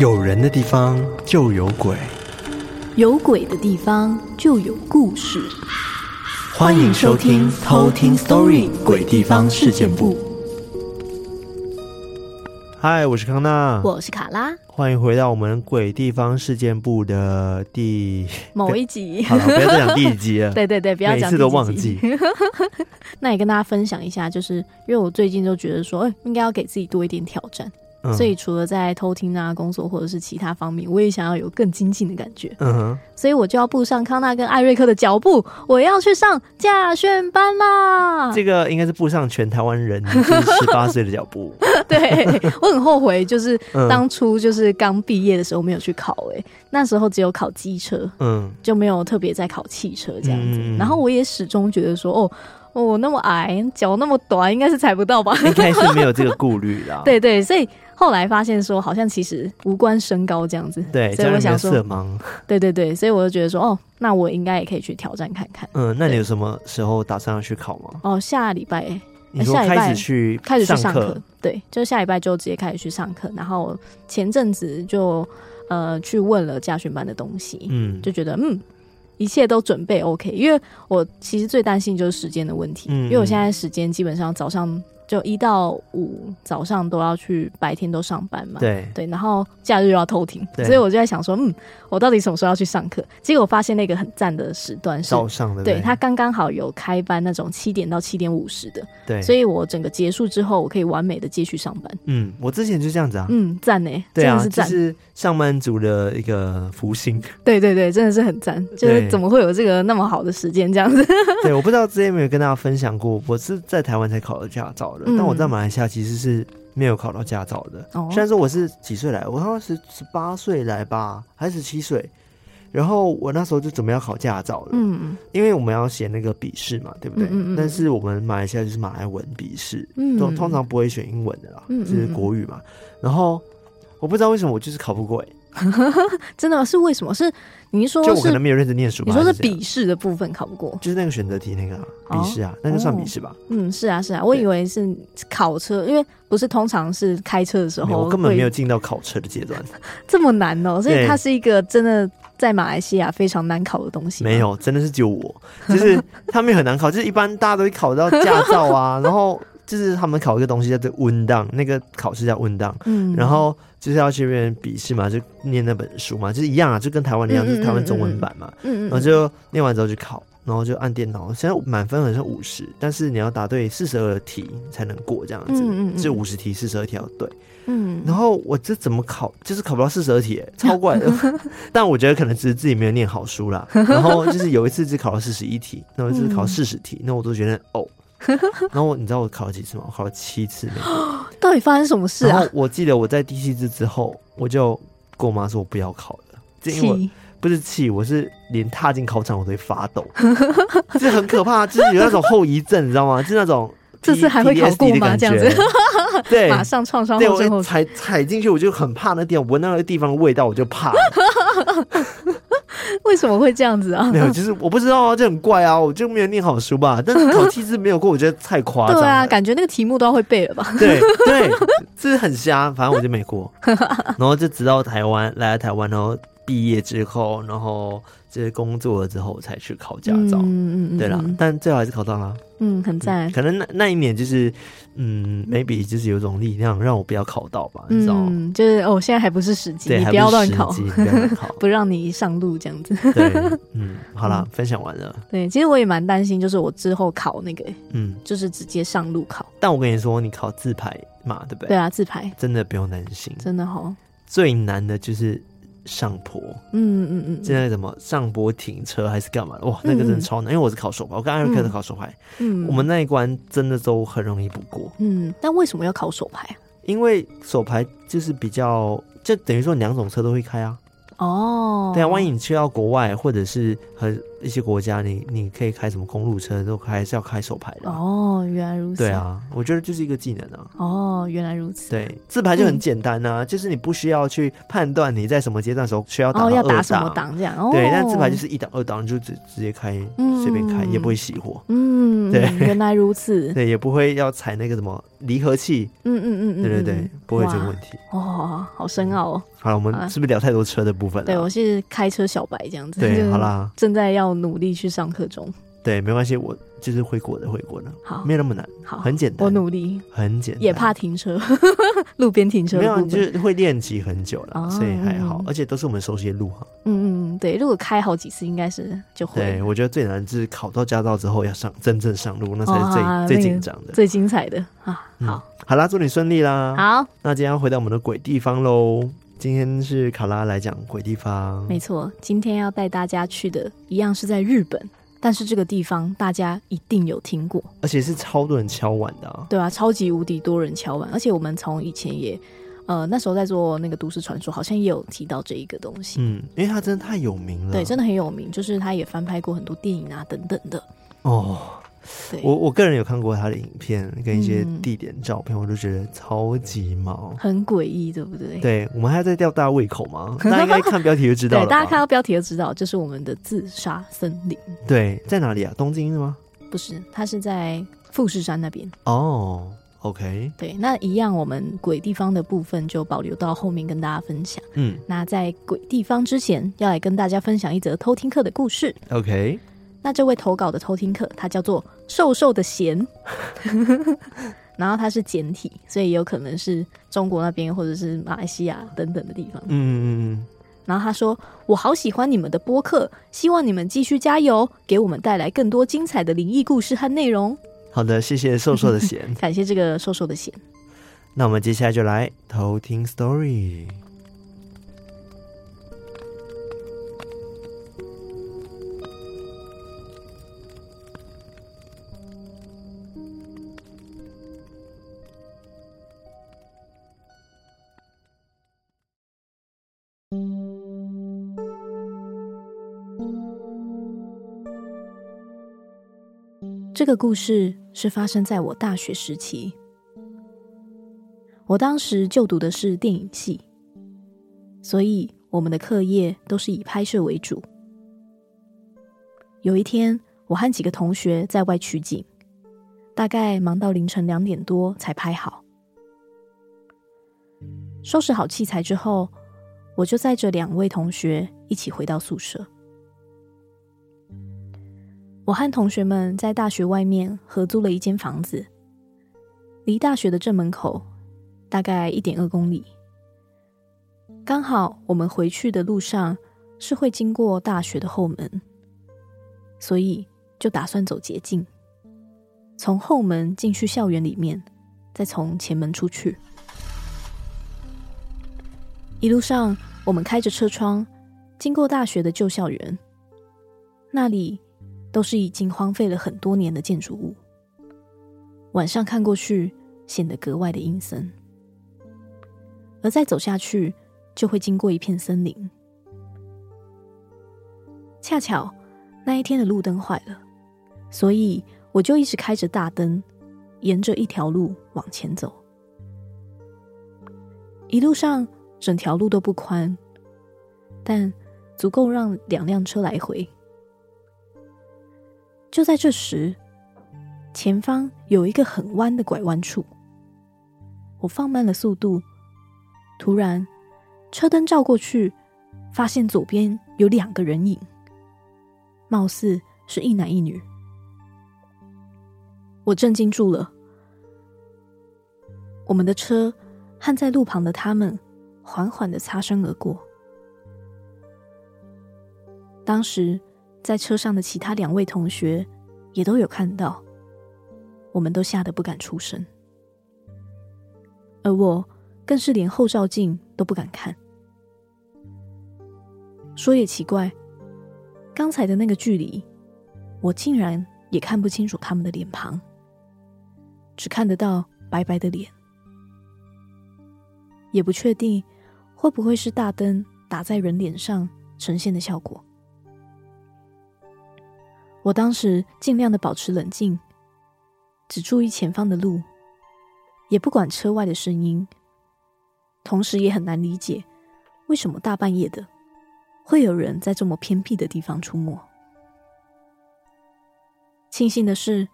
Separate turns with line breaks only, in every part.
有人的地方就有鬼，
有鬼的地方就有故事。
欢迎收听《偷听 Story 鬼地方事件部》。嗨，我是康纳，
我是卡拉，
欢迎回到我们《鬼地方事件部》的第
某一集。
好了，不要再讲第一集了。
对对对，不要讲
每次都忘记。
那也跟大家分享一下，就是因为我最近就觉得说，哎，应该要给自己多一点挑战。嗯、所以除了在偷听啊、工作或者是其他方面，我也想要有更精进的感觉。嗯哼，所以我就要步上康纳跟艾瑞克的脚步，我要去上驾训班啦！
这个应该是步上全台湾人十八岁的脚步。
对，我很后悔，就是当初就是刚毕业的时候没有去考、欸，哎、嗯，那时候只有考机车，嗯，就没有特别在考汽车这样子。嗯、然后我也始终觉得说，哦。我、哦、那么矮，脚那么短，应该是踩不到吧？
应该是没有这个顾虑啦。
对对，所以后来发现说，好像其实无关身高这样子。
对，
所以我想说，
色盲。
对对对，所以我就觉得说，哦，那我应该也可以去挑战看看。
嗯，那你有什么时候打算要去考吗？
哦，下礼拜。
你说开始去
开始去上课？对，就下礼拜就直接开始去上课。然后前阵子就呃去问了家训班的东西，嗯，就觉得嗯。一切都准备 OK，因为我其实最担心就是时间的问题，因为我现在时间基本上早上。就一到五早上都要去，白天都上班嘛。对对，然后假日又要偷听，所以我就在想说，嗯，我到底什么时候要去上课？结果我发现那个很赞的时段是
早上的，
对，他刚刚好有开班那种七点到七点五十的，
对，
所以我整个结束之后，我可以完美的继续上班。
嗯，我之前就这样子啊，
嗯，赞呢，
对啊，
真的是赞，
是上班族的一个福星。
对对对，真的是很赞，就是怎么会有这个那么好的时间这样子？
对，我不知道之前有没有跟大家分享过，我是在台湾才考的驾照的，嗯、但我在马来西亚。其实是没有考到驾照的。虽然说我是几岁来，我好像是十八岁来吧，还是十七岁。然后我那时候就准备要考驾照了。嗯，因为我们要写那个笔试嘛，对不对？嗯嗯。但是我们马来西亚就是马来文笔试，嗯，通常不会选英文的啦，就是国语嘛。然后我不知道为什么我就是考不过欸。
真的是为什么？是你说是
就我可能没有认真念书？
你说是笔试的部分考不过，
就是那个选择题那个笔试啊，那个算笔试吧？
嗯，是啊，是啊，我以为是考车，因为不是通常是开车的时候，
我根本没有进到考车的阶段，
这么难哦，所以它是一个真的在马来西亚非常难考的东西。
没有，真的是只有我，就是他们很难考，就是一般大家都会考到驾照啊，然后。就是他们考一个东西叫做温档，那个考试叫温档，嗯，然后就是要去边笔试嘛，就念那本书嘛，就是一样啊，就跟台湾一样，就是台湾中文版嘛，嗯，然后就念完之后去考，然后就按电脑，现在满分好像五十，但是你要答对四十二题才能过这样子，嗯嗯，就五十题四十二题要对，嗯，然后我这怎么考，就是考不到四十二题，超怪的，但我觉得可能只是自己没有念好书啦，然后就是有一次只考了四十一题，那我就是考四十题，那我都觉得哦。然后我你知道我考了几次吗？我考了七次。
到底发生什么事啊？
我记得我在第七次之后，我就跟我妈说我不要考了。因为不是气，我是连踏进考场我都会发抖，这很可怕，就是有那种后遗症，你知道吗？就是那种
这次还会考过吗？这样子，
对，
马上创伤后。
踩踩进去我就很怕那地方，闻到那个地方的味道我就怕。
为什么会这样子啊？
没有，就是我不知道啊，就很怪啊，我就没有念好书吧。但是考七次没有过，我觉得太夸张了。
对啊，感觉那个题目都要会背了吧？
对 对，这是很瞎。反正我就没过，然后就直到台湾来了台湾，然后毕业之后，然后。就是工作了之后才去考驾照，嗯嗯对了，但最好还是考到了，
嗯，很赞。
可能那那一年就是，嗯，maybe 就是有种力量让我不要考到吧，你知道吗？
就是哦，现在还不是时机，你不要乱考，不考，不让你上路这样子。
对，嗯，好了，分享完了。
对，其实我也蛮担心，就是我之后考那个，嗯，就是直接上路考。
但我跟你说，你考自排嘛，对不对？
对啊，自排
真的不用担心，
真的好。
最难的就是。上坡，嗯嗯嗯，现在怎么上坡停车还是干嘛？哇，那个真的超难，嗯、因为我是考手牌，我跟艾瑞克都考手牌，嗯，我们那一关真的都很容易不过，
嗯，但为什么要考手牌？
因为手牌就是比较，就等于说两种车都会开啊，哦，对啊，万一你去到国外或者是很一些国家你，你你可以开什么公路车，都还是要开手牌的。
哦，原来如此。
对啊，我觉得就是一个技能啊。
哦，原来如此。
对，自排就很简单啊，嗯、就是你不需要去判断你在什么阶段的时候需要打
哦，要打什么档这样。哦，
对，但自排就是一档二档就直直接开，随便开、嗯、也不会熄火。
嗯，对，原来如此。
对，也不会要踩那个什么离合器。嗯嗯嗯嗯，对对对，不会这个问题。
哦，好深奥哦。
好了，我们是不是聊太多车的部分了？
对，我是开车小白这样子。
对，好啦，
正在要努力去上课中。
对，没关系，我就是会过的，会过的。
好，
没有那么难，
好，
很简单。
我努力，
很简单。
也怕停车，路边停车。
没有，就是会练习很久了，所以还好。而且都是我们熟悉的路哈。
嗯嗯，对，如果开好几次，应该是就会。
对，我觉得最难就是考到驾照之后要上真正上路，那才是最最紧张的、
最精彩的啊！好，
好啦，祝你顺利啦。
好，
那今天要回到我们的鬼地方喽。今天是卡拉来讲鬼地方，
没错。今天要带大家去的一样是在日本，但是这个地方大家一定有听过，
而且是超多人敲碗的啊。
对啊，超级无敌多人敲碗，而且我们从以前也，呃，那时候在做那个都市传说，好像也有提到这一个东西。
嗯，因为它真的太有名了，
对，真的很有名，就是它也翻拍过很多电影啊等等的。
哦。我我个人有看过他的影片跟一些地点照片，嗯、我就觉得超级毛，
很诡异，对不对？
对，我们还在吊大家胃口吗？大家应该看标题就知道了。
对，大家看到标题就知道，这是我们的自杀森林。
对，在哪里啊？东京是吗？
不是，它是在富士山那边。
哦，OK。
对，那一样，我们鬼地方的部分就保留到后面跟大家分享。嗯，那在鬼地方之前，要来跟大家分享一则偷听课的故事。
OK。
那这位投稿的偷听课，他叫做瘦瘦的咸，然后它是简体，所以也有可能是中国那边或者是马来西亚等等的地方。嗯嗯嗯。然后他说：“我好喜欢你们的播客，希望你们继续加油，给我们带来更多精彩的灵异故事和内容。”
好的，谢谢瘦瘦的咸，
感谢这个瘦瘦的咸。
那我们接下来就来偷听 story。
个故事是发生在我大学时期。我当时就读的是电影系，所以我们的课业都是以拍摄为主。有一天，我和几个同学在外取景，大概忙到凌晨两点多才拍好。收拾好器材之后，我就载着两位同学一起回到宿舍。我和同学们在大学外面合租了一间房子，离大学的正门口大概一点二公里。刚好我们回去的路上是会经过大学的后门，所以就打算走捷径，从后门进去校园里面，再从前门出去。一路上，我们开着车窗经过大学的旧校园，那里。都是已经荒废了很多年的建筑物，晚上看过去显得格外的阴森。而再走下去，就会经过一片森林。恰巧那一天的路灯坏了，所以我就一直开着大灯，沿着一条路往前走。一路上整条路都不宽，但足够让两辆车来回。就在这时，前方有一个很弯的拐弯处，我放慢了速度。突然，车灯照过去，发现左边有两个人影，貌似是一男一女。我震惊住了。我们的车和在路旁的他们缓缓的擦身而过。当时。在车上的其他两位同学也都有看到，我们都吓得不敢出声，而我更是连后照镜都不敢看。说也奇怪，刚才的那个距离，我竟然也看不清楚他们的脸庞，只看得到白白的脸，也不确定会不会是大灯打在人脸上呈现的效果。我当时尽量的保持冷静，只注意前方的路，也不管车外的声音，同时也很难理解为什么大半夜的会有人在这么偏僻的地方出没。庆幸的是，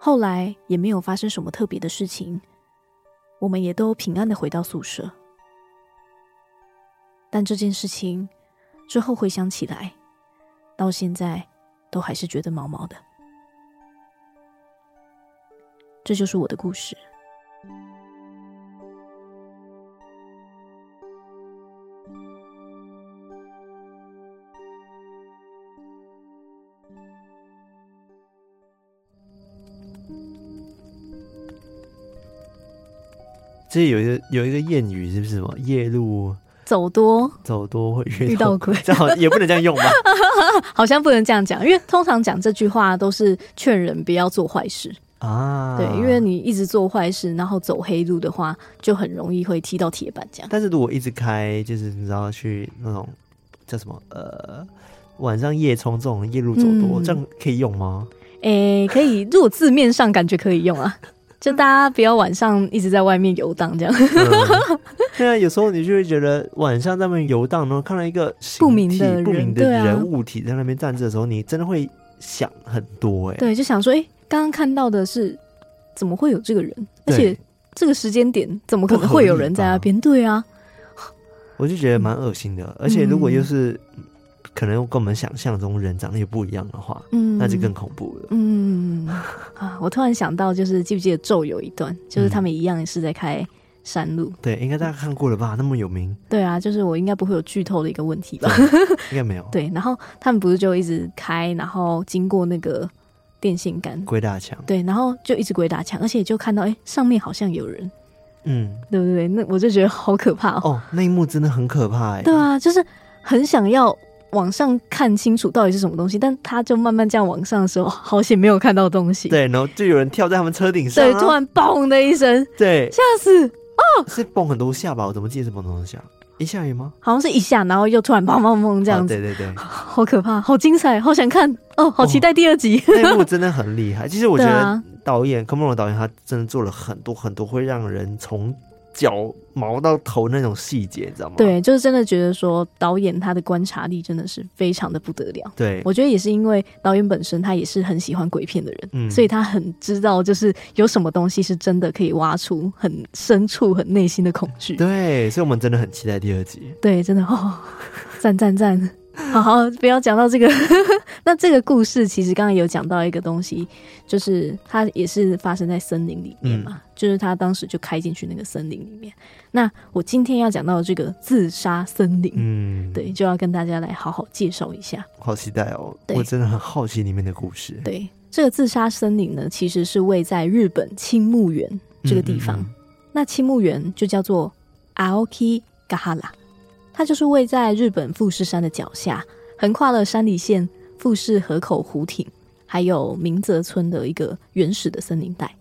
后来也没有发生什么特别的事情，我们也都平安的回到宿舍。但这件事情之后回想起来，到现在都还是觉得毛毛的。这就是我的故事。
这有一个有一个谚语，是不是什么夜路？
走多
走多会遇到，
鬼，
这好也不能这样用吧？
好像不能这样讲，因为通常讲这句话都是劝人不要做坏事啊。对，因为你一直做坏事，然后走黑路的话，就很容易会踢到铁板这样。
但是如果一直开，就是你知道去那种叫什么呃晚上夜冲这种夜路走多，嗯、这样可以用吗？
诶、欸，可以。如果字面上感觉可以用啊。就大家不要晚上一直在外面游荡这样。
嗯。对啊，有时候你就会觉得晚上在外面游荡，然后看到一个
不明的人、
不明的人物体在那边站着的时候，你真的会想很多哎。
对，就想说，哎，刚刚看到的是怎么会有这个人？而且这个时间点怎么可能会有人在那边？对啊，
我就觉得蛮恶心的。嗯、而且如果又是。可能跟我们想象中人长得也不一样的话，嗯，那就更恐怖了。
嗯啊，我突然想到，就是记不记得咒有一段，就是他们一样是在开山路。
嗯、对，应该大家看过了吧？那么有名。
对啊，就是我应该不会有剧透的一个问题吧？
应该没有。
对，然后他们不是就一直开，然后经过那个电线杆，
鬼打墙。
对，然后就一直鬼打墙，而且就看到哎、欸，上面好像有人。嗯，对不对？那我就觉得好可怕哦。
哦，那一幕真的很可怕哎。
对啊，就是很想要。往上看清楚到底是什么东西，但他就慢慢这样往上的时候，好险没有看到东西。
对，然后就有人跳在他们车顶上，啊，
对，突然嘣的一声，
对，
吓死哦！
是蹦很多下吧？我怎么记得是蹦很多下？一下雨吗？
好像是一下，然后又突然砰砰砰这样子。
对对对，
好可怕，好精彩，好想看哦，好期待第二集。
哦、那一幕真的很厉害。其实我觉得 导演柯梦龙导演他真的做了很多很多会让人从。脚毛到头那种细节，你知道吗？
对，就是真的觉得说导演他的观察力真的是非常的不得了。
对，
我觉得也是因为导演本身他也是很喜欢鬼片的人，嗯，所以他很知道就是有什么东西是真的可以挖出很深处、很内心的恐惧。
对，所以我们真的很期待第二集。
对，真的哦，赞赞赞。好 好，不要讲到这个。那这个故事其实刚刚有讲到一个东西，就是它也是发生在森林里面嘛，嗯、就是他当时就开进去那个森林里面。那我今天要讲到的这个自杀森林，嗯，对，就要跟大家来好好介绍一下。
好期待哦！我真的很好奇里面的故事。
对，这个自杀森林呢，其实是位在日本青木原这个地方。嗯嗯嗯，那青木原就叫做 Aoki Gahara。它就是位在日本富士山的脚下，横跨了山梨县富士河口湖町，还有明泽村的一个原始的森林带，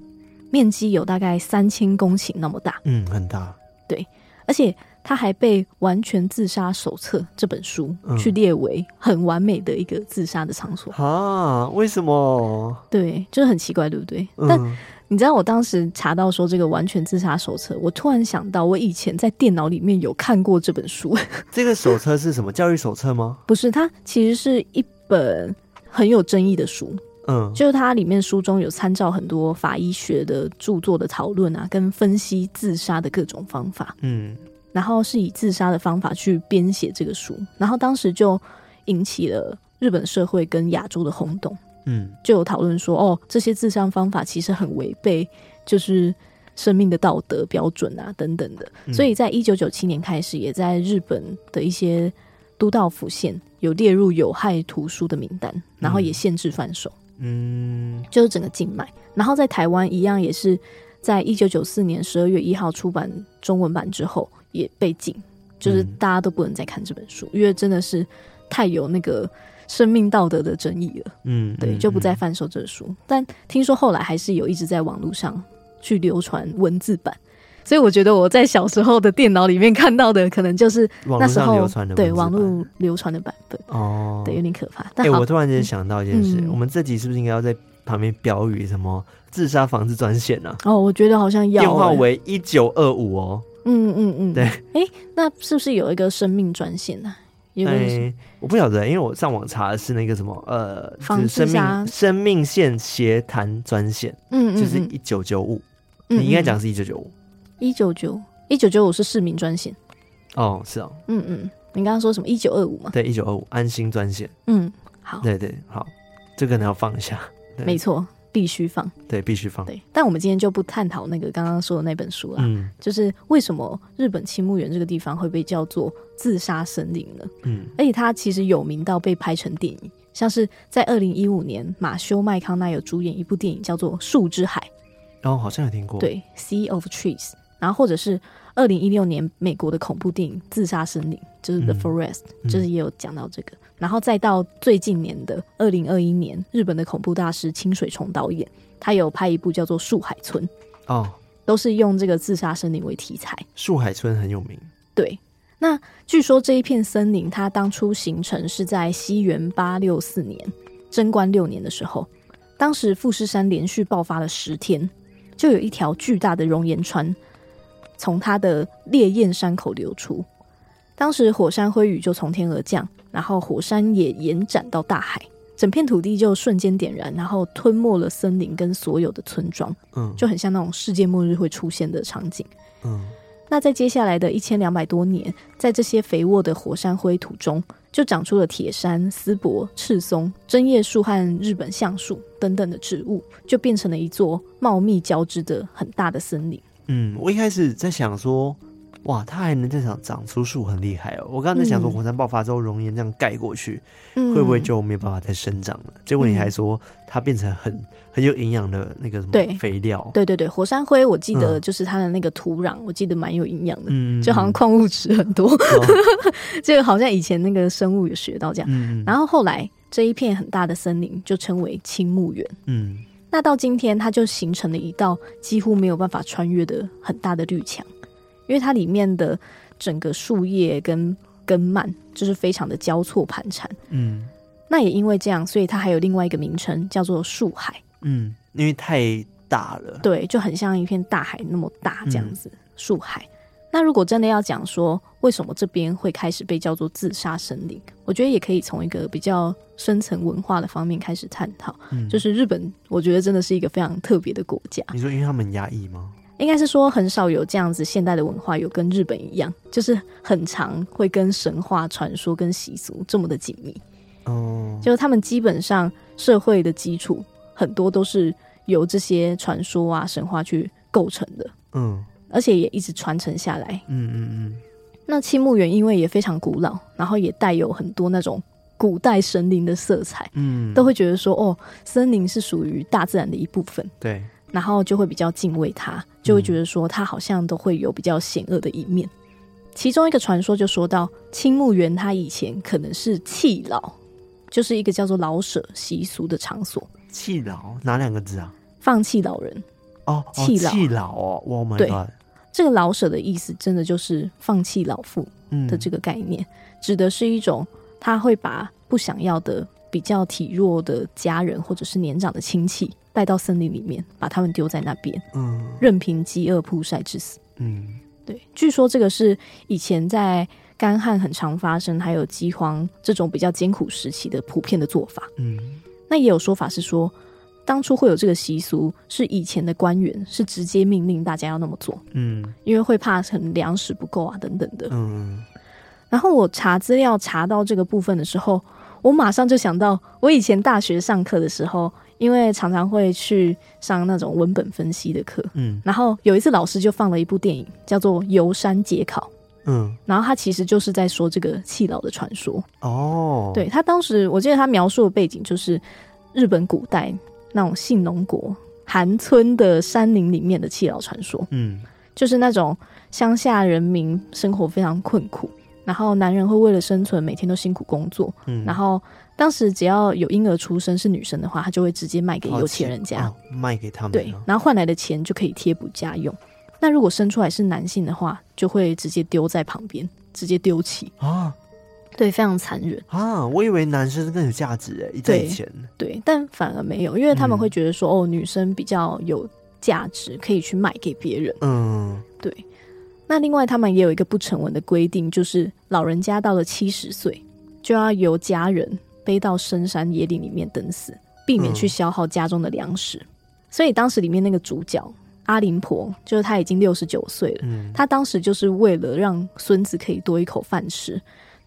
面积有大概三千公顷那么大，
嗯，很大。
对，而且它还被《完全自杀手册》这本书去列为很完美的一个自杀的场所。
啊？为什么？
对，就是很奇怪，对不对？嗯、但你知道我当时查到说这个完全自杀手册，我突然想到我以前在电脑里面有看过这本书。
这个手册是什么？教育手册吗？
不是，它其实是一本很有争议的书。嗯，就是它里面书中有参照很多法医学的著作的讨论啊，跟分析自杀的各种方法。嗯，然后是以自杀的方法去编写这个书，然后当时就引起了日本社会跟亚洲的轰动。嗯，就有讨论说，哦，这些自杀方法其实很违背，就是生命的道德标准啊，等等的。嗯、所以在一九九七年开始，也在日本的一些都道府县有列入有害图书的名单，然后也限制贩售。嗯，就是整个禁卖。然后在台湾一样，也是在一九九四年十二月一号出版中文版之后，也被禁，就是大家都不能再看这本书，因为真的是太有那个。生命道德的争议了，嗯，对，就不再贩售这书。嗯嗯、但听说后来还是有一直在网络上去流传文字版，所以我觉得我在小时候的电脑里面看到的，可能就是那时候对网络流传的版本哦，对，有点可怕。哎、
欸，我突然间想到一件事，嗯、我们这集是不是应该要在旁边标语什么自杀防治专线呢？
哦，我觉得好像要、欸、
电话为一九二五哦。
嗯嗯嗯，
对。
哎、欸，那是不是有一个生命专线呢？哎、
欸，我不晓得，因为我上网查的是那个什么呃，就是生命生命线协谈专线，嗯，嗯，嗯，就是一九九五。你应该讲是一九九五，
一九九一九九五是市民专线。
哦，是哦，
嗯嗯，你刚刚说什么？一九二五嘛？
对，一九二五安心专线。
嗯，好，
对对好，这个你要放一下，
没错。必须放，
对，必须放。
对，但我们今天就不探讨那个刚刚说的那本书了。嗯，就是为什么日本青木原这个地方会被叫做自杀森林呢？嗯，而且它其实有名到被拍成电影，像是在二零一五年马修麦康奈有主演一部电影叫做《树之海》，
哦，好像有听过。
对，《Sea of Trees》，然后或者是二零一六年美国的恐怖电影《自杀森林》，就是《The Forest》，嗯，就是也有讲到这个。然后再到最近年的二零二一年，日本的恐怖大师清水崇导演，他有拍一部叫做《树海村》哦，都是用这个自杀森林为题材。
树海村很有名。
对，那据说这一片森林，它当初形成是在西元八六四年，贞观六年的时候，当时富士山连续爆发了十天，就有一条巨大的熔岩川从它的烈焰山口流出，当时火山灰雨就从天而降。然后火山也延展到大海，整片土地就瞬间点燃，然后吞没了森林跟所有的村庄，嗯，就很像那种世界末日会出现的场景，嗯。那在接下来的一千两百多年，在这些肥沃的火山灰土中，就长出了铁杉、丝柏、赤松、针叶树和日本橡树等等的植物，就变成了一座茂密交织的很大的森林。
嗯，我一开始在想说。哇，它还能再长长出树，很厉害哦！我刚刚在想说，火山爆发之后，熔岩这样盖过去，嗯、会不会就没有办法再生长了？结果你还说它变成很很有营养的那个什么肥料？
对对对，火山灰我记得就是它的那个土壤，嗯、我记得蛮有营养的，嗯、就好像矿物质很多。这个、哦、好像以前那个生物有学到这样。嗯、然后后来这一片很大的森林就称为青木原。嗯，那到今天它就形成了一道几乎没有办法穿越的很大的绿墙。因为它里面的整个树叶跟根蔓就是非常的交错盘缠，嗯，那也因为这样，所以它还有另外一个名称叫做树海，
嗯，因为太大了，
对，就很像一片大海那么大这样子，树、嗯、海。那如果真的要讲说为什么这边会开始被叫做自杀森林，我觉得也可以从一个比较深层文化的方面开始探讨，嗯，就是日本，我觉得真的是一个非常特别的国家。
你说因为他们压抑吗？
应该是说很少有这样子现代的文化，有跟日本一样，就是很常会跟神话传说跟习俗这么的紧密。哦，就是他们基本上社会的基础很多都是由这些传说啊神话去构成的。嗯，而且也一直传承下来。嗯嗯嗯。那青木园因为也非常古老，然后也带有很多那种古代神灵的色彩。嗯，都会觉得说哦，森林是属于大自然的一部分。
对。
然后就会比较敬畏他，就会觉得说他好像都会有比较险恶的一面。嗯、其中一个传说就说到，青木原他以前可能是弃老，就是一个叫做老舍习俗的场所。
弃老哪两个字啊？
放弃老人
哦，弃老弃老哦，我、oh、God 对，
这个老舍的意思真的就是放弃老妇的这个概念，嗯、指的是一种他会把不想要的。比较体弱的家人或者是年长的亲戚带到森林里面，把他们丢在那边，嗯，任凭饥饿曝晒致死，嗯，对。据说这个是以前在干旱很常发生，还有饥荒这种比较艰苦时期的普遍的做法，嗯。那也有说法是说，当初会有这个习俗，是以前的官员是直接命令大家要那么做，嗯，因为会怕很粮食不够啊等等的，嗯。然后我查资料查到这个部分的时候。我马上就想到，我以前大学上课的时候，因为常常会去上那种文本分析的课，嗯，然后有一次老师就放了一部电影，叫做《游山解考》，嗯，然后他其实就是在说这个弃老的传说。哦，对，他当时我记得他描述的背景就是日本古代那种信浓国寒村的山林里面的弃老传说，嗯，就是那种乡下人民生活非常困苦。然后男人会为了生存，每天都辛苦工作。嗯，然后当时只要有婴儿出生是女生的话，他就会直接卖给有钱人家，
哦、卖给他们。
对，然后换来的钱就可以贴补家用。那如果生出来是男性的话，就会直接丢在旁边，直接丢弃啊。对，非常残忍
啊！我以为男生更有价值哎，在以前
对，对，但反而没有，因为他们会觉得说，嗯、哦，女生比较有价值，可以去卖给别人。嗯，对。那另外，他们也有一个不成文的规定，就是老人家到了七十岁，就要由家人背到深山野岭里面等死，避免去消耗家中的粮食。嗯、所以当时里面那个主角阿林婆，就是他已经六十九岁了，嗯、他当时就是为了让孙子可以多一口饭吃。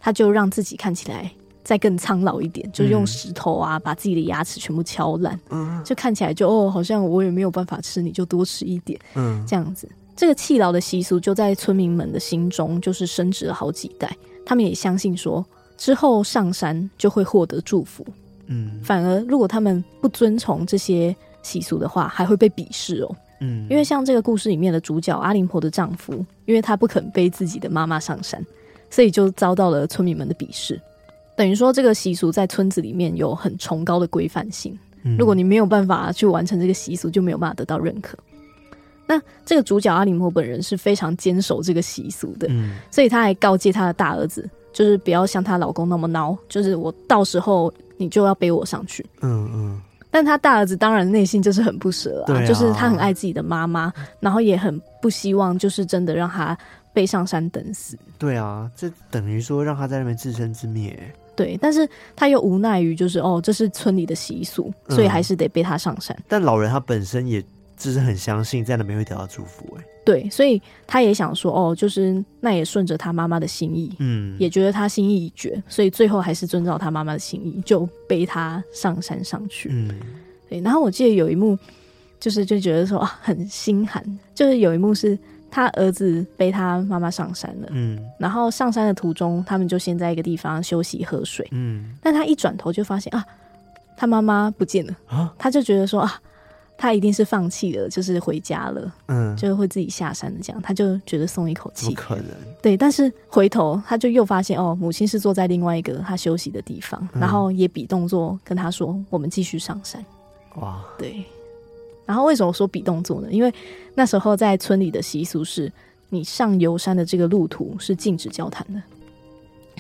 他就让自己看起来再更苍老一点，就用石头啊把自己的牙齿全部敲烂，嗯，就看起来就哦，好像我也没有办法吃，你就多吃一点，嗯，这样子。这个弃老的习俗就在村民们的心中就是升值了好几代，他们也相信说之后上山就会获得祝福，嗯，反而如果他们不遵从这些习俗的话，还会被鄙视哦，嗯，因为像这个故事里面的主角阿林婆的丈夫，因为他不肯背自己的妈妈上山。所以就遭到了村民们的鄙视，等于说这个习俗在村子里面有很崇高的规范性。如果你没有办法去完成这个习俗，就没有办法得到认可。那这个主角阿林婆本人是非常坚守这个习俗的，嗯所以他还告诫他的大儿子，就是不要像她老公那么孬，就是我到时候你就要背我上去。嗯嗯。但她大儿子当然内心就是很不舍啊，就是他很爱自己的妈妈，然后也很不希望就是真的让他。背上山等死，
对啊，这等于说让他在那边自生自灭。
对，但是他又无奈于就是哦，这是村里的习俗，所以还是得背他上山。
嗯，但老人他本身也就是很相信在那边会得到祝福，哎，
对，所以他也想说哦，就是那也顺着他妈妈的心意，嗯，也觉得他心意已决，所以最后还是遵照他妈妈的心意，就背他上山上去。嗯，对。然后我记得有一幕，就是就觉得说啊，很心寒，就是有一幕是。他儿子背他妈妈上山了，嗯，然后上山的途中，他们就先在一个地方休息喝水，嗯，但他一转头就发现啊，他妈妈不见了。啊，他就觉得说啊，他一定是放弃了，就是回家了，嗯，就会自己下山的这样，他就觉得松一口气，
不可能，
对，但是回头他就又发现哦，母亲是坐在另外一个他休息的地方，嗯，然后也比动作跟他说，我们继续上山，哇，对。然后为什么说比动作呢？因为那时候在村里的习俗是，你上游山的这个路途是禁止交谈的，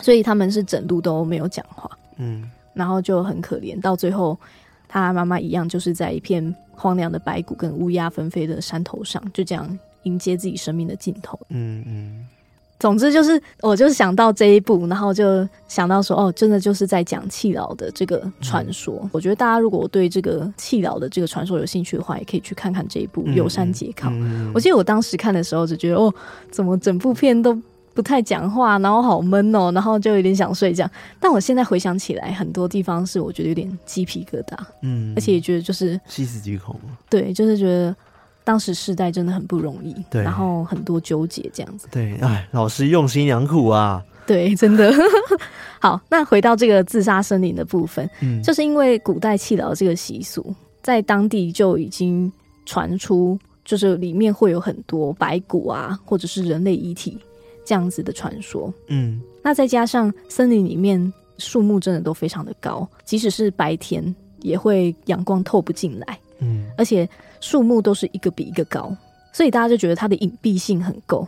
所以他们是整路都没有讲话。嗯，然后就很可怜，到最后他妈妈一样，就是在一片荒凉的白骨跟乌鸦纷飞的山头上，就这样迎接自己生命的尽头。嗯嗯。总之就是，我就是想到这一部，然后就想到说，哦，真的就是在讲弃老的这个传说。嗯、我觉得大家如果对这个弃老的这个传说有兴趣的话，也可以去看看这一部《游山节考》。嗯嗯、我记得我当时看的时候，就觉得哦，怎么整部片都不太讲话，然后好闷哦，然后就有点想睡觉。但我现在回想起来，很多地方是我觉得有点鸡皮疙瘩，嗯，而且也觉得就是
细思极恐。
对，就是觉得。当时世代真的很不容易，对，然后很多纠结这样子。
对，哎，老师用心良苦啊。
对，真的。好，那回到这个自杀森林的部分，嗯，就是因为古代弃老这个习俗，在当地就已经传出，就是里面会有很多白骨啊，或者是人类遗体这样子的传说。嗯，那再加上森林里面树木真的都非常的高，即使是白天也会阳光透不进来。嗯，而且树木都是一个比一个高，所以大家就觉得它的隐蔽性很够。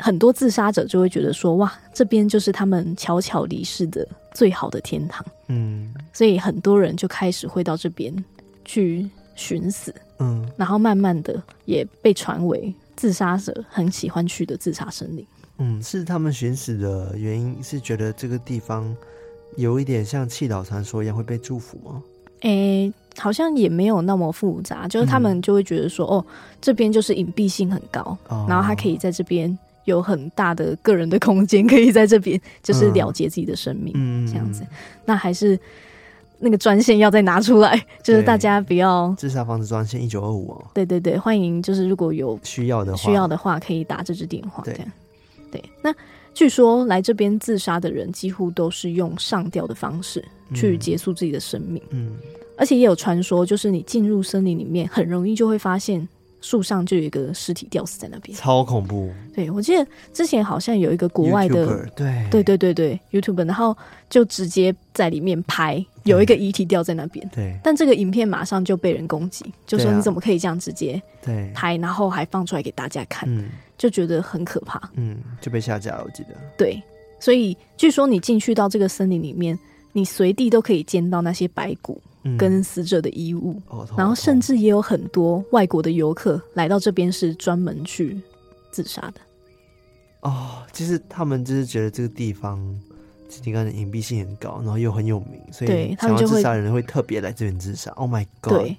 很多自杀者就会觉得说：“哇，这边就是他们悄悄离世的最好的天堂。”嗯，所以很多人就开始会到这边去寻死。嗯，然后慢慢的也被传为自杀者很喜欢去的自杀森林。
嗯，是他们寻死的原因是觉得这个地方有一点像弃岛传说一样会被祝福吗？
诶、欸，好像也没有那么复杂，就是他们就会觉得说，嗯、哦，这边就是隐蔽性很高，哦、然后他可以在这边有很大的个人的空间，可以在这边就是了结自己的生命，嗯、这样子。那还是那个专线要再拿出来，就是大家不要
自杀防治专线一九二五哦。
对对对，欢迎，就是如果有
需要的话，
需要的话可以打这支电话。这样对，那据说来这边自杀的人几乎都是用上吊的方式。去结束自己的生命，嗯，而且也有传说，就是你进入森林里面，很容易就会发现树上就有一个尸体吊死在那边，
超恐怖。
对，我记得之前好像有一个国外的
，YouTuber, 对
对对对对，YouTube，然后就直接在里面拍有一个遗体掉在那边。
对，
但这个影片马上就被人攻击，就说你怎么可以这样直接
对
拍，然后还放出来给大家看，就觉得很可怕。
嗯，就被下架了，我记得。
对，所以据说你进去到这个森林里面，你随地都可以见到那些白骨。跟死者的衣物，
嗯，
然后甚至也有很多外国的游客来到这边是专门去自杀的。
哦，其实他们就是觉得这个地方，你看隐蔽性很高，然后又很有名，所以想要自杀的人会特别来这边自杀。Oh my god！
对，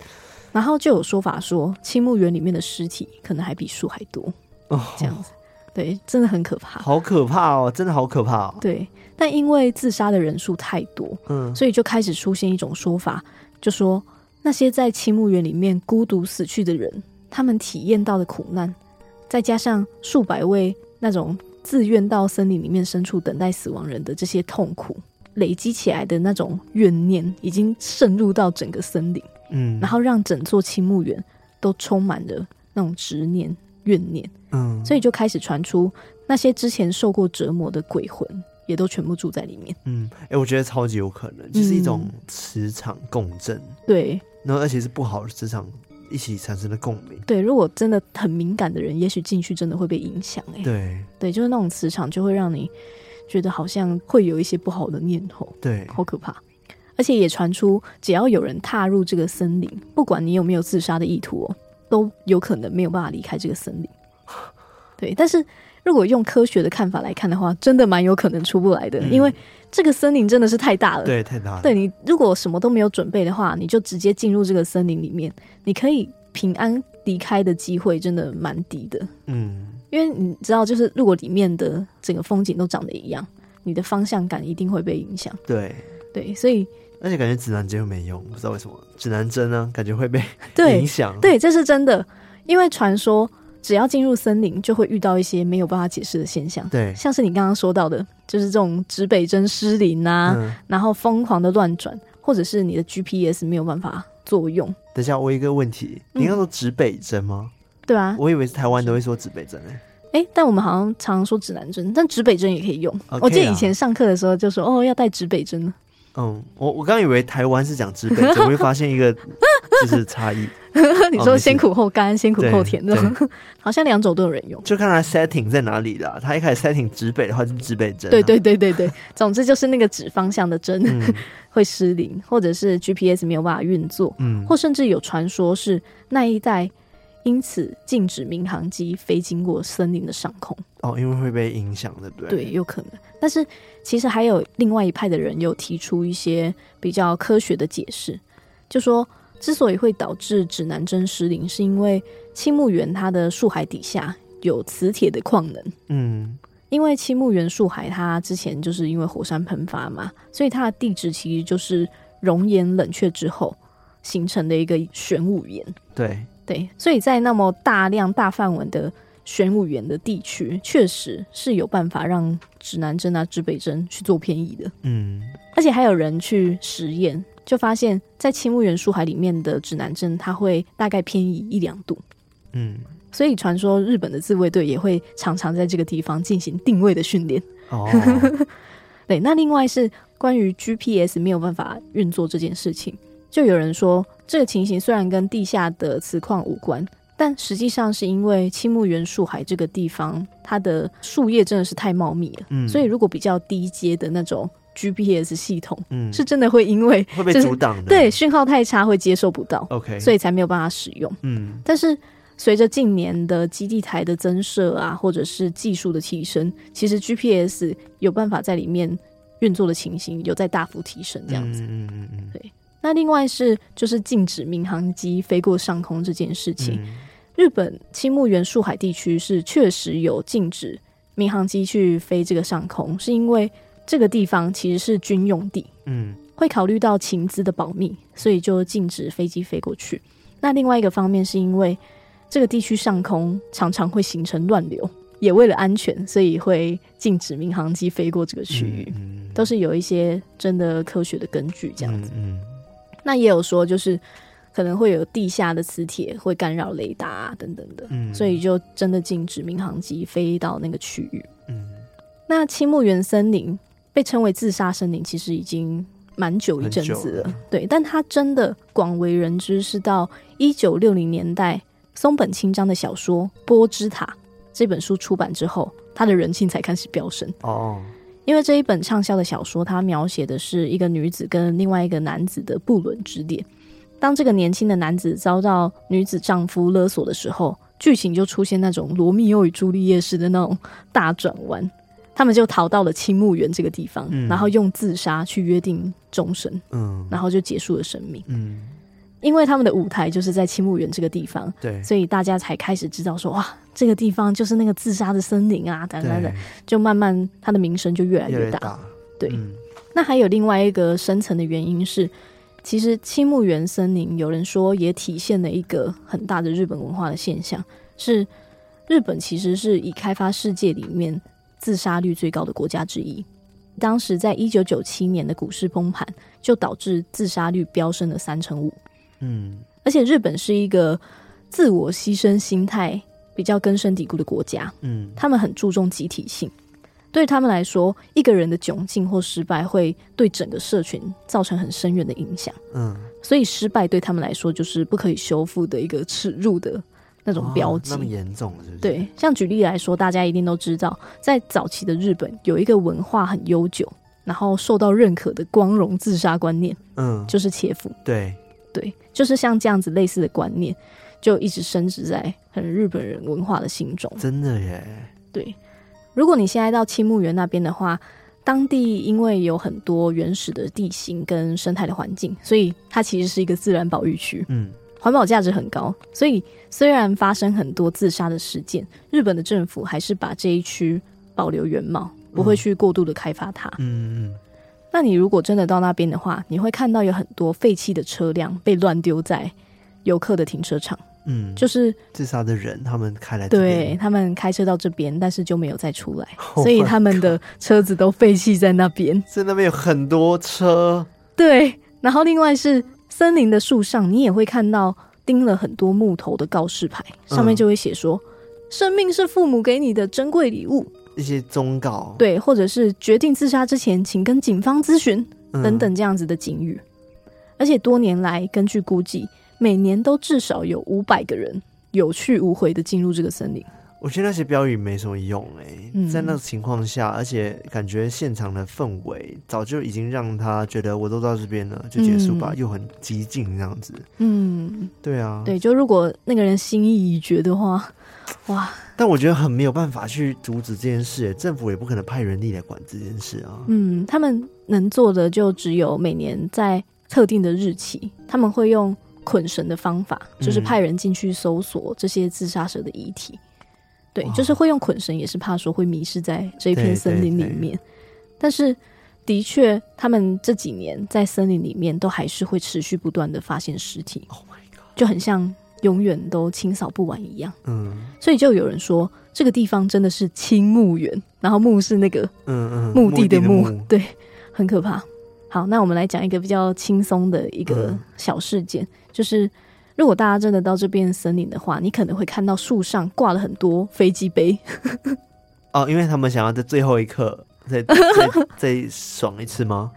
然后就有说法说，青木园里面的尸体可能还比树还多。哦，这样子，对，真的很可怕，
好可怕哦，真的好可怕哦。
对，但因为自杀的人数太多，嗯，所以就开始出现一种说法。就说那些在青木园里面孤独死去的人，他们体验到的苦难，再加上数百位那种自愿到森林里面深处等待死亡人的这些痛苦，累积起来的那种怨念，已经渗入到整个森林，嗯，然后让整座青木园都充满了那种执念、怨念，嗯，所以就开始传出那些之前受过折磨的鬼魂。也都全部住在里面。
嗯，哎、欸，我觉得超级有可能，就是一种磁场共振。
嗯、对，
然后而且是不好的磁场一起产生的共鸣。
对，如果真的很敏感的人，也许进去真的会被影响。哎，
对，
对，就是那种磁场就会让你觉得好像会有一些不好的念头。
对，
好可怕。而且也传出，只要有人踏入这个森林，不管你有没有自杀的意图哦，都有可能没有办法离开这个森林。对，但是。如果用科学的看法来看的话，真的蛮有可能出不来的，嗯、因为这个森林真的是太大了。
对，太大了。
对，你如果什么都没有准备的话，你就直接进入这个森林里面，你可以平安离开的机会真的蛮低的。嗯，因为你知道，就是如果里面的整个风景都长得一样，你的方向感一定会被影响。
对，
对，所以
而且感觉指南针又没用，不知道为什么指南针呢，感觉会被 影响。
对，这是真的，因为传说。只要进入森林，就会遇到一些没有办法解释的现象。
对，
像是你刚刚说到的，就是这种指北针失灵啊，嗯、然后疯狂的乱转，或者是你的 GPS 没有办法作用。
等一下，我有一个问题，你刚刚说指北针吗？
嗯、对啊，
我以为是台湾都会说指北针诶、欸。
哎、欸，但我们好像常常说指南针，但指北针也可以用。Okay、我记得以前上课的时候就说，哦，要带指北针。
嗯，我我刚以为台湾是讲指北针，我会发现一个 就是差异。
你说先苦后甘，哦、先苦后甜的，好像两种都有人用，
就看他 setting 在哪里啦。他一开始 setting 指北的话，就是指北针、啊。
对对对对对，总之就是那个指方向的针、嗯、会失灵，或者是 GPS 没有办法运作，嗯，或甚至有传说是那一带因此禁止民航机飞经过森林的上空。
哦，因为会被影响对不，
对对，有可能。但是其实还有另外一派的人有提出一些比较科学的解释，就说。之所以会导致指南针失灵，是因为青木原它的树海底下有磁铁的矿能。嗯，因为青木原树海它之前就是因为火山喷发嘛，所以它的地质其实就是熔岩冷却之后形成的一个玄武岩。
对
对，所以在那么大量大范围的玄武岩的地区，确实是有办法让指南针啊、指北针去做偏移的。嗯，而且还有人去实验。就发现，在青木原树海里面的指南针，它会大概偏移一两度。嗯，所以传说日本的自卫队也会常常在这个地方进行定位的训练。哦，对。那另外是关于 GPS 没有办法运作这件事情，就有人说，这个情形虽然跟地下的磁矿无关，但实际上是因为青木原树海这个地方，它的树叶真的是太茂密了。嗯，所以如果比较低阶的那种。GPS 系统，嗯，是真的会因为
会被阻挡的，
对，讯号太差会接收不到
，OK，
所以才没有办法使用。嗯，但是随着近年的基地台的增设啊，或者是技术的提升，其实 GPS 有办法在里面运作的情形有在大幅提升，这样子。嗯嗯嗯，对。那另外是就是禁止民航机飞过上空这件事情，嗯、日本青木原树海地区是确实有禁止民航机去飞这个上空，是因为。这个地方其实是军用地，嗯，会考虑到情资的保密，所以就禁止飞机飞过去。那另外一个方面是因为这个地区上空常常会形成乱流，也为了安全，所以会禁止民航机飞过这个区域，嗯嗯、都是有一些真的科学的根据这样子。嗯，嗯，那也有说就是。可可能会有地下的磁铁会干扰雷达啊等等的，嗯，所以就真的禁止民航机飞到那个区域。嗯，那青木原森林被称为自杀森林，其实已经蛮久一阵子了，了对，但它真的广为人知是到一九六零年代松本清张的小说《波之塔》这本书出版之后，它的人气才开始飙升哦。因为这一本畅销的小说，它描写的是一个女子跟另外一个男子的不伦之恋。当这个年轻的男子遭到女子丈夫勒索的时候，剧情就出现那种罗密欧与朱丽叶式的那种大转弯。他们就逃到了青木园这个地方，嗯、然后用自杀去约定终身，嗯，然后就结束了生命，嗯。因为他们的舞台就是在青木园这个地方，对，所以大家才开始知道说，哇，这个地方就是那个自杀的森林啊，等等等，就慢慢他的名声就越来越大。越大。对，嗯、那还有另外一个深层的原因是，其实青木园森林有人说也体现了一个很大的日本文化的现象，是日本其实是已开发世界里面自杀率最高的国家之一。当时在一九九七年的股市崩盘，就导致自杀率飙升了三成五。嗯，而且日本是一个自我牺牲心态比较根深蒂固的国家。嗯，他们很注重集体性，对他们来说，一个人的窘境或失败会对整个社群造成很深远的影响。嗯，所以失败对他们来说就是不可以修复的一个耻辱的那种标记。哦，那么严重是不是？对，像举例来说，大家一定都知道，在早期的日本有一个文化很悠久，然后受到认可的光荣自杀观念。嗯，就是切腹。对。对，就是像这样子类似的观念，就一直深植在很日本人文化的心中。真的耶。对，如果你现在到青木园那边的话，当地因为有很多原始的地形跟生态的环境，所以它其实是一个自然保育区。嗯，环保价值很高，所以虽然发生很多自杀的事件，日本的政府还是把这一区保留原貌，不会去过度的开发它。嗯嗯。那你如果真的到那边的话，你会看到有很多废弃的车辆被乱丢在游客的停车场。嗯，就是自杀的人，他们开来对他们开车到这边，但是就没有再出来，oh、所以他们的车子都废弃在那边。在那边有很多车。对，然后另外是森林的树上，你也会看到钉了很多木头的告示牌，上面就会写说：“嗯、生命是父母给你的珍贵礼物。”一些忠告，对，或者是决定自杀之前，请跟警方咨询等等这样子的警语。嗯、而且多年来，根据估计，每年都至少有五百个人有去无回的进入这个森林。我觉得那些标语没什么用哎、欸，嗯、在那个情况下，而且感觉现场的氛围早就已经让他觉得我都到这边了，就结束吧，嗯、又很激进这样子。嗯，对啊，对，就如果那个人心意已决的话，哇。但我觉得很没有办法去阻止这件事，政府也不可能派人力来管这件事啊。嗯，他们能做的就只有每年在特定的日期，他们会用捆绳的方法，就是派人进去搜索这些自杀者的遗体。嗯、对，就是会用捆绳，也是怕说会迷失在这一片森林里面。对对对，但是的确，他们这几年在森林里面都还是会持续不断的发现尸体。Oh 就很像。永远都清扫不完一样，嗯，所以就有人说这个地方真的是青木园，然后墓是那个嗯嗯墓地的墓，对，很可怕。好，那我们来讲一个比较轻松的一个小事件，嗯、就是如果大家真的到这边森林的话，你可能会看到树上挂了很多飞机杯。哦，因为他们想要在最后一刻再再再爽一次吗？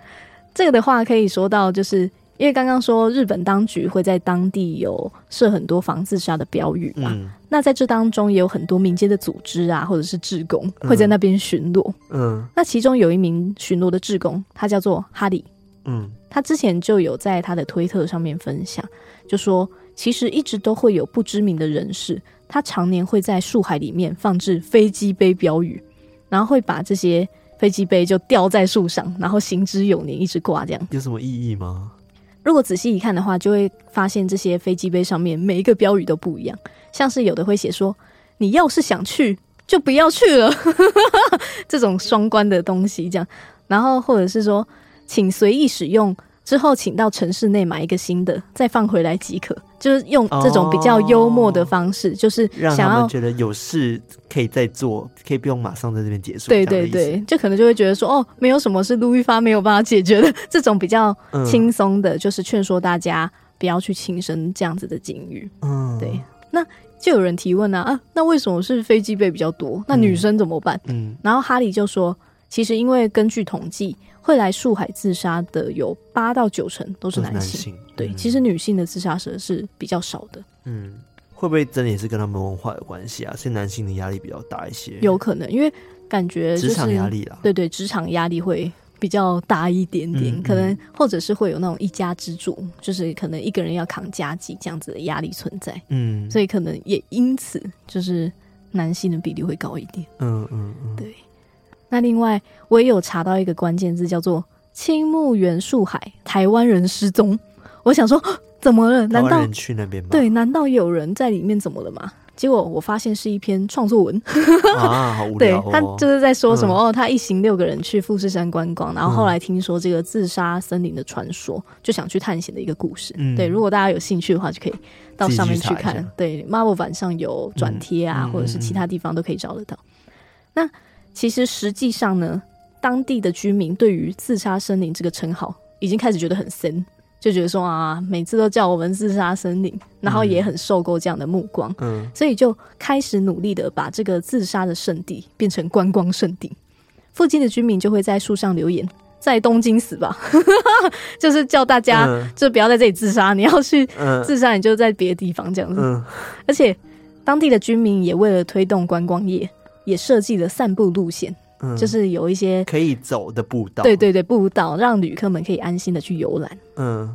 这个的话可以说到就是。因为刚刚说日本当局会在当地有设很多防自杀的标语嘛，嗯、那在这当中也有很多民间的组织啊，或者是志工会在那边巡逻。嗯，那其中有一名巡逻的志工，他叫做哈里。嗯，他之前就有在他的推特上面分享，就说其实一直都会有不知名的人士，他常年会在树海里面放置飞机杯标语，然后会把这些飞机杯就吊在树上，然后行之有年，一直挂这样。有什么意义吗？如果仔细一看的话，就会发现这些飞机杯上面每一个标语都不一样，像是有的会写说“你要是想去，就不要去了” 这种双关的东西，这样，然后或者是说“请随意使用”。之后，请到城市内买一个新的，再放回来即可。就是用这种比较幽默的方式，哦、就是想要让他们觉得有事可以再做，可以不用马上在这边结束。对对对，就可能就会觉得说，哦，没有什么是路易发没有办法解决的。这种比较轻松的，就是劝说大家不要去轻生这样子的境遇。嗯，对。那就有人提问啊啊，那为什么是飞机杯比较多？那女生怎么办？嗯，然后哈利就说，其实因为根据统计，会来树海自杀的有八到九成都是男性。男性对，嗯、其实女性的自杀者是比较少的。
嗯，会不会真的也是跟他们文化有关系啊？是男性的压力比较大一些？
有可能，因为感觉职、就是、
场压力啦。
对对，职场压力会。比较大一点点，嗯、可能或者是会有那种一家之主，嗯、就是可能一个人要扛家计这样子的压力存在，嗯，所以可能也因此就是男性的比例会高一点，嗯嗯嗯，对。那另外我也有查到一个关键字叫做青木原树海台湾人失踪，我想说怎么了？难道
去那边吗？
对，难道有人在里面？怎么了吗？结果我发现是一篇创作文
啊，好无聊哦。
对，他就是在说什么、嗯、哦，他一行六个人去富士山观光，然后后来听说这个自杀森林的传说，嗯、就想去探险的一个故事。嗯、对，如果大家有兴趣的话，就可以到上面去看。去对，Marvel 版上有转贴啊，嗯、或者是其他地方都可以找得到。嗯、那其实实际上呢，当地的居民对于自杀森林这个称号已经开始觉得很森。就觉得说啊，每次都叫我们自杀森林，然后也很受够这样的目光，嗯，所以就开始努力的把这个自杀的圣地变成观光圣地。附近的居民就会在树上留言：“在东京死吧！” 就是叫大家就不要在这里自杀，你要去自杀，你就在别的地方这样子。嗯，而且当地的居民也为了推动观光业，也设计了散步路线。嗯、就是有一些
可以走的步道，
对对对，步道让旅客们可以安心的去游览。嗯，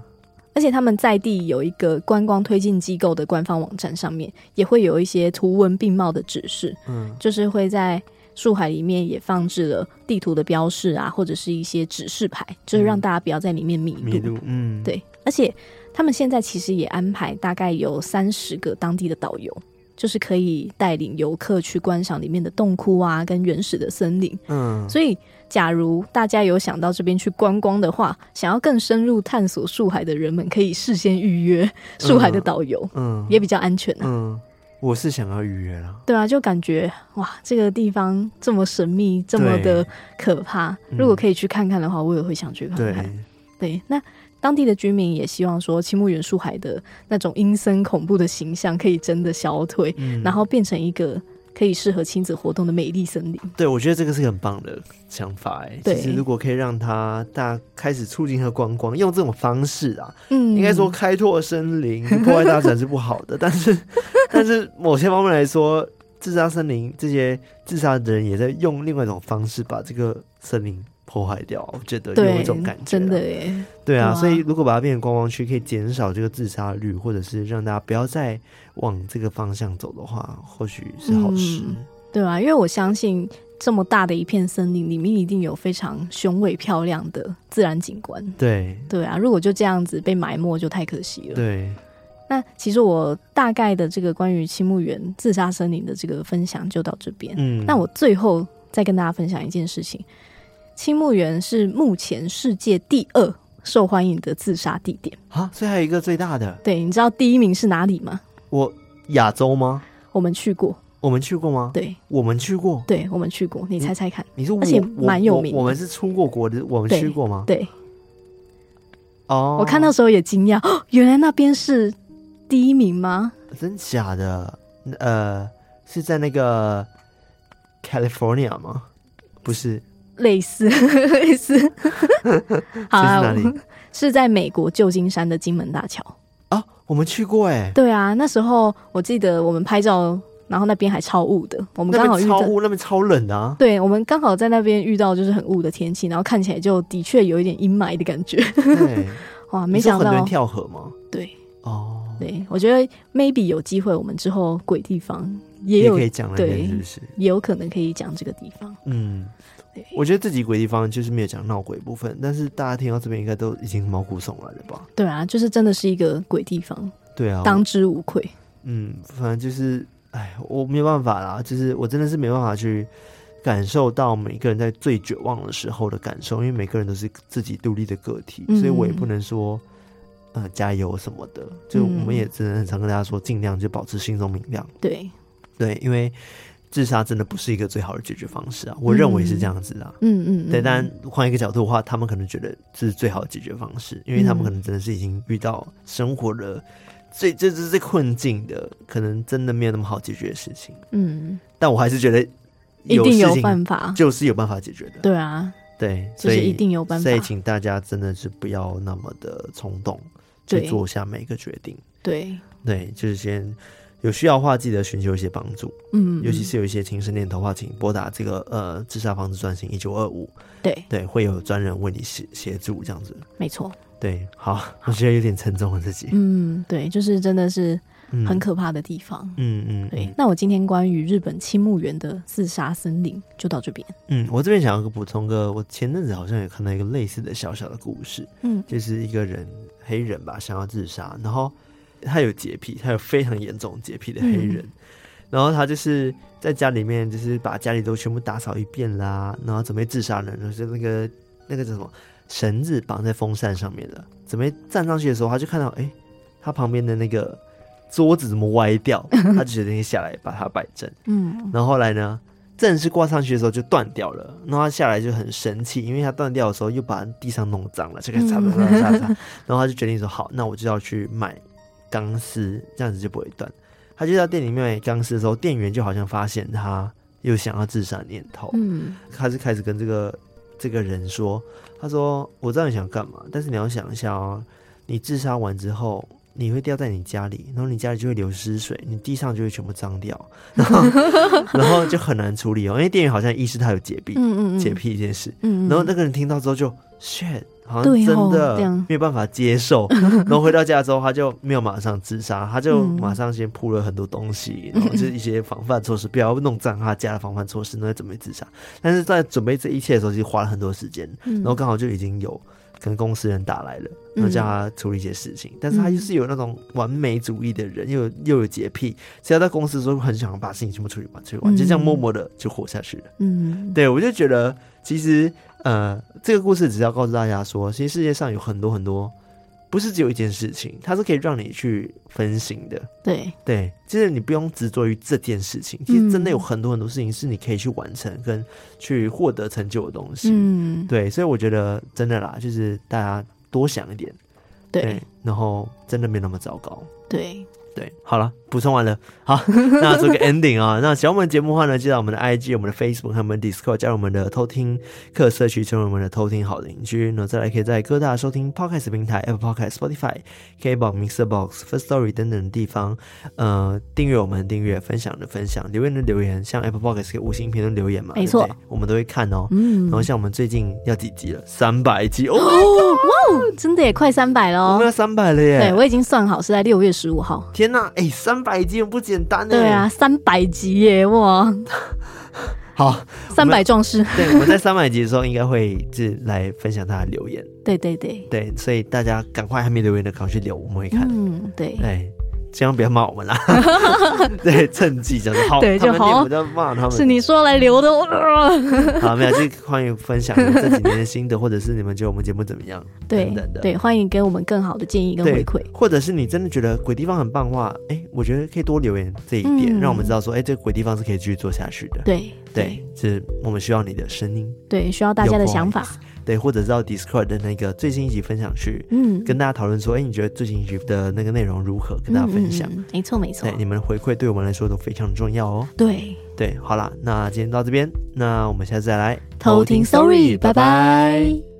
而且他们在地有一个观光推进机构的官方网站上面，也会有一些图文并茂的指示。嗯，就是会在树海里面也放置了地图的标示啊，或者是一些指示牌，就是让大家不要在里面迷路。迷路，嗯，对。而且他们现在其实也安排大概有三十个当地的导游。就是可以带领游客去观赏里面的洞窟啊，跟原始的森林。嗯，所以假如大家有想到这边去观光的话，想要更深入探索树海的人们，可以事先预约 树海的导游。嗯，也比较安全啊。
嗯，我是想要预约了。
对啊，就感觉哇，这个地方这么神秘，这么的可怕。如果可以去看看的话，我也会想去看看。对，对，那。当地的居民也希望说，青木原树海的那种阴森恐怖的形象可以真的消退，嗯、然后变成一个可以适合亲子活动的美丽森林。
对，我觉得这个是很棒的想法。哎，其实如果可以让他大家开始促进和观光，用这种方式啊，嗯，应该说开拓森林、破坏大自然是不好的，但是，但是某些方面来说，自杀森林这些自杀的人也在用另外一种方式把这个森林。破坏掉，我觉得有一种感觉，
真的耶。
对啊，所以如果把它变成观光区，可以减少这个自杀率，或者是让大家不要再往这个方向走的话，或许是好事。嗯，
对啊，因为我相信这么大的一片森林里面，一定有非常雄伟漂亮的自然景观。
对，
对啊，如果就这样子被埋没，就太可惜了。
对，
那其实我大概的这个关于青木园自杀森林的这个分享就到这边。嗯，那我最后再跟大家分享一件事情。青木园是目前世界第二受欢迎的自杀地点
啊，所以还有一个最大的。
对，你知道第一名是哪里吗？
我亚洲吗？
我们去过，
我们去过吗？
对，
我们去过，
对，我们去过。你猜猜看？
你说，
而且蛮有名。
我们是出过国的，我们去过吗？
对。
哦，
我看到时候也惊讶，原来那边是第一名吗？
真假的？呃，是在那个 California 吗？不是。
类似类似，好啊，是在美国旧金山的金门大桥。
啊，我们去过哎，
对啊，那时候我记得我们拍照，然后那边还超雾的，我们刚好遇到
超雾，那边超冷的啊，
对，我们刚好在那边遇到就是很雾的天气，然后看起来就的确有一点阴霾的感觉，哇，没想到。
跳河吗？
对，哦，对，我觉得 maybe 有机会，我们之后鬼地方也有
也可以讲，
对，
是不是？
也有可能可以讲这个地方，
嗯。我觉得这集鬼地方就是没有讲闹鬼部分，但是大家听到这边应该都已经毛骨悚然了吧？
对啊，就是真的是一个鬼地方。
对啊，
当之无愧。
嗯，反正就是，哎，我没有办法啦，就是我真的是没办法去感受到每个人在最绝望的时候的感受，因为每个人都是自己独立的个体，嗯、所以我也不能说呃加油什么的。就我们也只能很常跟大家说，尽量就保持心中明亮。
对，
对，因为。自杀真的不是一个最好的解决方式啊，我认为是这样子的。
嗯嗯，
对，但换一个角度的话，他们可能觉得这是最好的解决方式，因为他们可能真的是已经遇到生活的最这这最困境的，可能真的没有那么好解决的事情。
嗯，
但我还是觉得
一定有办法，
就是有办法解决的。
对啊，
对，
所以一定有办法。
所以请大家真的是不要那么的冲动去做下每一个决定。
对
对，就是先。有需要的话，记得寻求一些帮助。嗯，尤其是有一些轻生念头的话，请拨打这个呃自杀防治专线一九二五。
对
对，会有专人为你协协助这样子。
没错。
对，好，我觉得有点沉重了自己。
嗯，对，就是真的是很可怕的地方。嗯嗯。对，那我今天关于日本青木园的自杀森林就到这边。
嗯，我这边想要补充个，我前阵子好像也看到一个类似的小小的故事。嗯，就是一个人黑人吧，想要自杀，然后。他有洁癖，他有非常严重洁癖的黑人，嗯、然后他就是在家里面，就是把家里都全部打扫一遍啦，然后准备自杀呢，就是那个那个叫什么绳子绑在风扇上面的，准备站上去的时候，他就看到，他旁边的那个桌子怎么歪掉，他就决定下来把它摆正，嗯，然后后来呢，正式挂上去的时候就断掉了，然后他下来就很生气，因为他断掉的时候又把地上弄脏了，这个擦擦擦擦擦，然后他就决定说，好，那我就要去买。钢丝这样子就不会断。他就到店里面买钢丝的时候，店员就好像发现他又想要自杀念头，嗯，他就开始跟这个这个人说：“他说我知道你想干嘛，但是你要想一下哦，你自杀完之后，你会掉在你家里，然后你家里就会流失水，你地上就会全部脏掉，然后然后就很难处理哦。因为店员好像意识他有洁癖，嗯嗯洁癖这件事，嗯，然后那个人听到之后就 shit。”好像真的没有办法接受，然后回到家之后，他就没有马上自杀，他就马上先铺了很多东西，然后 就是一些防范措施，不要弄脏他家的防范措施，然后准备自杀。但是在准备这一切的时候，其实花了很多时间，然后刚好就已经有可能公司人打来了，然后叫他处理一些事情。但是他就是有那种完美主义的人，又有又有洁癖，只要在公司的时候很想把事情全部处理完，处理完就这样默默的就活下去了。嗯，对，我就觉得其实。呃，这个故事只要告诉大家说，其实世界上有很多很多，不是只有一件事情，它是可以让你去分心的。
对
对，就是你不用执着于这件事情，其实真的有很多很多事情是你可以去完成跟去获得成就的东西。嗯，对，所以我觉得真的啦，就是大家多想一点，
对，对，
然后真的没那么糟糕。
对。
对，好了，补充完了，好，那做个 ending 啊。那喜欢我们节目的话呢，记得我们的 IG、我们的 Facebook 和我们的 Discord 加入我们的偷听客社区，成为我们的偷听好邻居。那再来，可以在各大收听 Podcast 平台，Apple Podcast、Spotify、KBox、Mixer Box、First Story 等等的地方，呃，订阅我们，订阅分享的分享，留言的留言，像 Apple Podcast 给五星评论留言嘛，
没错，
我们都会看哦。嗯，然后像我们最近要几集了？三百集哦，
真的也快三百了，
我们要三百了耶！
对，我已经算好是在六月十五号。
天呐，哎，三百集不简单呢。
对啊，三百集耶，哇！
好，
三百壮士。
对，我们在三百集的时候应该会是来分享他的留言。
对对对
对，所以大家赶快还没留言的赶快去留，我们会看。
嗯，对。
对。千万不要骂我们啦！对，趁机讲的好，
对，就好。
不要骂他们，
是你说来留的。
好，没有，就欢迎分享这几年的心得，或者是你们觉得我们节目怎么样？
对，
等等的。
对，欢迎给我们更好的建议跟回馈。
或者是你真的觉得鬼地方很棒的话，哎，我觉得可以多留言这一点，让我们知道说，哎，这个鬼地方是可以继续做下去的。
对，
对，是我们需要你的声音，
对，需要大家的想法。
对，或者是到 Discord 的那个最新一集分享区，嗯，跟大家讨论说，哎，你觉得最新一集的那个内容如何？跟大家分享。
嗯嗯、没错，没错。
对，你们的回馈对我们来说都非常重要哦。
对，
对，好啦，那今天到这边，那我们下次再来
偷听 Story，拜拜。